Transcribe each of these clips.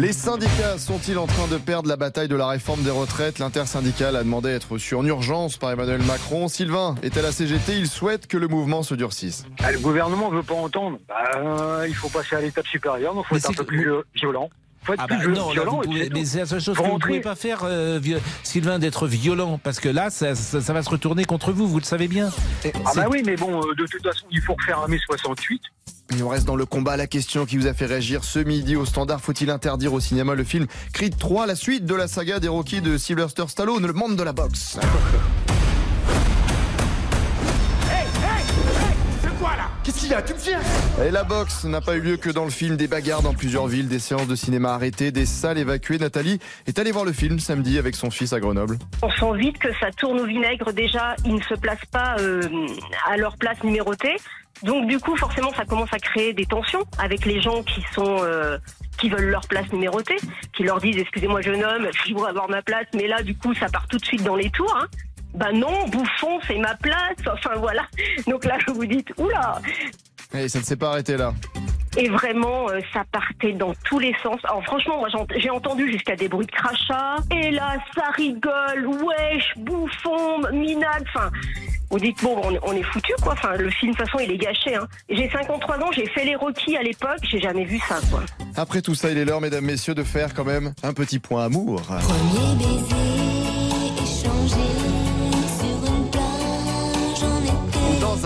Les syndicats sont-ils en train de perdre la bataille de la réforme des retraites? L'intersyndicale a demandé à être reçu en urgence par Emmanuel Macron. Sylvain est à la CGT, il souhaite que le mouvement se durcisse. Ah, le gouvernement ne veut pas entendre. Bah, il faut passer à l'étape supérieure, donc il faut Mais être un peu plus euh, violent. Faut être Ah bah non, là, violent. vous pouvez- mais c'est la seule chose que vous ne pouvez pas faire, euh, Sylvain, d'être violent, parce que là, ça, ça- ça va se retourner contre vous, vous le savez bien. Et Ah bah oui, mais bon, euh, de toute façon, il faut refaire un mai 68. Et on reste dans le combat. La question qui vous a fait réagir ce midi au standard faut-il interdire au cinéma le film Creed 3, la suite de la saga des Rocky de Sylvester Stallone, le monde de la boxe? Tu me Et la boxe n'a pas eu lieu que dans le film. Des bagarres dans plusieurs villes, des séances de cinéma arrêtées, des salles évacuées. Nathalie est allée voir le film samedi avec son fils à Grenoble. On sent vite que ça tourne au vinaigre. Déjà, ils ne se placent pas euh, à leur place numérotée. Donc du coup, forcément, ça commence à créer des tensions avec les gens qui sont euh, qui veulent leur place numérotée, qui leur disent excusez-moi jeune homme, je voudrais avoir ma place, mais là du coup, ça part tout de suite dans les tours. Hein. Ben non, bouffon, c'est ma place. Enfin voilà. Donc là, vous vous dites oula. Et ça ne s'est pas arrêté là. Et vraiment, euh, ça partait dans tous les sens. Alors franchement, moi j'ai entendu jusqu'à des bruits de crachat. Et là, ça rigole, wesh, bouffon, minade. Enfin, vous dites bon, on, est- on est foutu quoi. Enfin, le film de toute façon, il est gâché. Hein. J'ai 53 ans, j'ai fait les Rocky à l'époque, j'ai jamais vu ça quoi. Après tout ça, il est l'heure, mesdames, messieurs, de faire quand même un petit point amour. Premier baiser échangé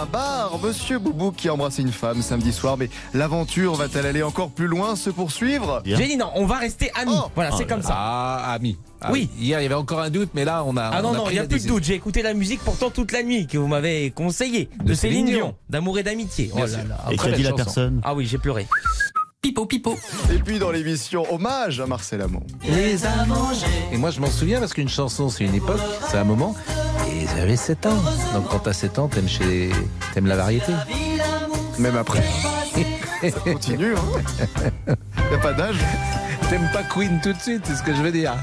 un bar, Monsieur Boubou qui a embrassé une femme samedi soir, mais l'aventure va-t-elle aller encore plus loin, se poursuivre? J'ai dit non, on va rester amis. Oh. voilà, c'est comme ça. Ah, ami. Ah, Oui. Hier, il y avait encore un doute, mais là, on a. Ah on non, a non, il n'y a plus de doute. J'ai écouté la musique pourtant toute la nuit que vous m'avez conseillé. De, De Céline Dion, d'amour et d'amitié. Oh là là. Et qu'a dit la personne? Ah oui, j'ai pleuré. Pipo, pipo. Et puis dans l'émission Hommage à Marcel Amont. Les a mangés. Et moi, je m'en souviens parce qu'une chanson, c'est une époque, c'est un moment. Et j'avais 7 ans. Donc, quand t'as 7 ans, t'aimes chez... t'aimes la variété. Même après. Ça continue, hein Y a pas d'âge. T'aimes pas Queen tout de suite, c'est ce que je veux dire.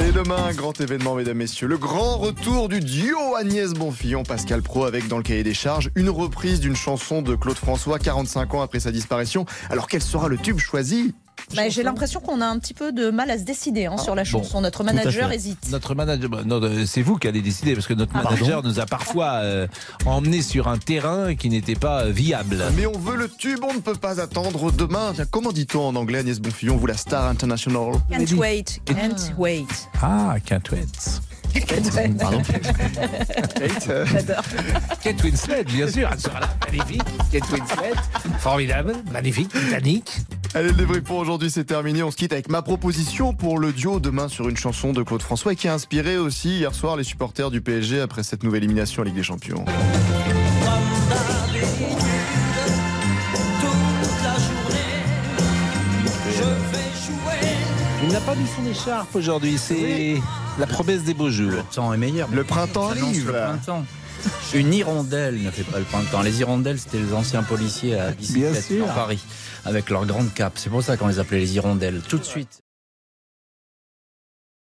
Et demain, un grand événement, mesdames, messieurs. Le grand retour du duo Agnès Bonfillon, Pascal Pro, avec dans le cahier des charges une reprise d'une chanson de Claude François 45 ans après sa disparition. Alors quel sera le tube choisi? Bah, J'ai l'impression qu'on a un petit peu de mal à se décider hein, sur la chanson. Notre manager hésite. Notre manager, bah, non, euh, c'est vous qui allez décider parce que notre Ah, manager nous a parfois euh, emmenés sur un terrain qui n'était pas euh, viable. Mais on veut le tube, on ne peut pas attendre demain. Tiens, comment dit-on en anglais Agnès Bonfillon, vous la star international? Can't wait, can't wait. Ah, can't wait. Can't wait. Pardon Kate, euh, J'adore. Kate Winslet, bien sûr, elle sera là, magnifique. Kate Winslet, formidable, magnifique, Titanic. Allez, le débrief pour aujourd'hui, c'est terminé. On se quitte avec ma proposition pour le duo demain sur une chanson de Claude François et qui a inspiré aussi hier soir les supporters du PSG après cette nouvelle élimination en Ligue des Champions. Il n'a pas mis son écharpe aujourd'hui, c'est la promesse des beaux jours. Le temps est meilleur. Le printemps arrive. Le printemps. Une hirondelle ne fait pas le printemps. Les hirondelles, c'était les anciens policiers à bicyclette dans Paris, avec leur grande cape. C'est pour ça qu'on les appelait les hirondelles. Tout de suite.